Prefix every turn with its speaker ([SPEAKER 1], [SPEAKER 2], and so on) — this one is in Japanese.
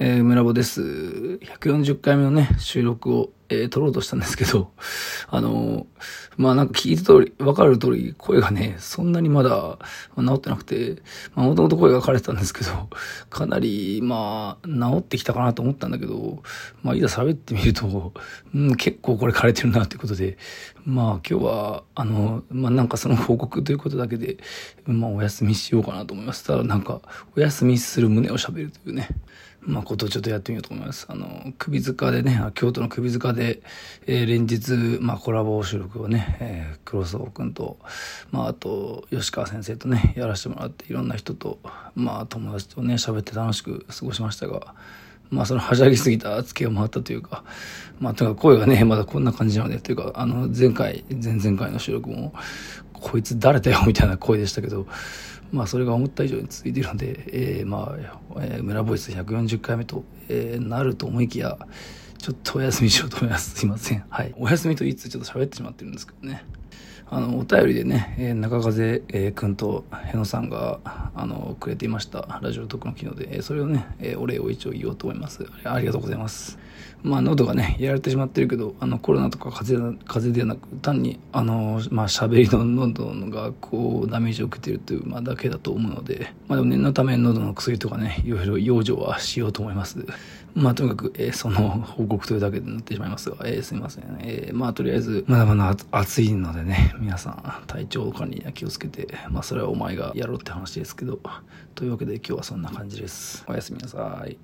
[SPEAKER 1] えー、村ぼです。140回目のね、収録を、えー、撮ろうとしたんですけど、あのー、まあなんか聞いた通り、わかる通り、声がね、そんなにまだまあ治ってなくて、まあもともと声が枯れてたんですけど、かなり、まあ、治ってきたかなと思ったんだけど、まあいざ喋ってみると、うん、結構これ枯れてるなということで、まあ今日は、あの、まあなんかその報告ということだけで、まあお休みしようかなと思います。ただなんか、お休みする胸を喋るというね、まあ、ことをちょっとやってみようと思います。あの、首塚でね、京都の首塚で、でえー、連日、まあ、コラボ収録をね、えー、黒荘くんと、まあ、あと、吉川先生とね、やらせてもらって、いろんな人と、まあ、友達とね、喋って楽しく過ごしましたが、まあ、そのはしゃぎすぎたつけを回ったというか、まあ、とにか声がね、まだこんな感じなので、というか、あの、前回、前々回の収録も、こいつ誰だよみたいな声でしたけど、まあそれが思った以上に続いているので、えー、まあ、えー、村ボイス140回目と、えー、なると思いきや、ちょっとお休みしようと思います。すいません。はい。お休みと言いつつちょっと喋ってしまってるんですけどね。あの、お便りでね、えー、中風、えー、くんとへのさんが、あの、くれていました。ラジオトークの機能で、えー、それをね、えー、お礼を一応言おうと思います。ありがとうございます。まあ、喉がね、やられてしまってるけど、あの、コロナとか風邪、風邪ではなく、単に、あの、まあ、喋りの喉が、こう、ダメージを受けてるという、まあ、だけだと思うので、まあ、でも念のため喉の薬とかね、いろいろ養生はしようと思います。まあ、とにかく、えー、その報告というだけになってしまいますが、えー、すいません。えー、まあ、とりあえず、まだまだ暑いのでね、皆さん、体調管理には気をつけて、まあ、それはお前がやろうって話ですけど、というわけで今日はそんな感じです。おやすみなさい。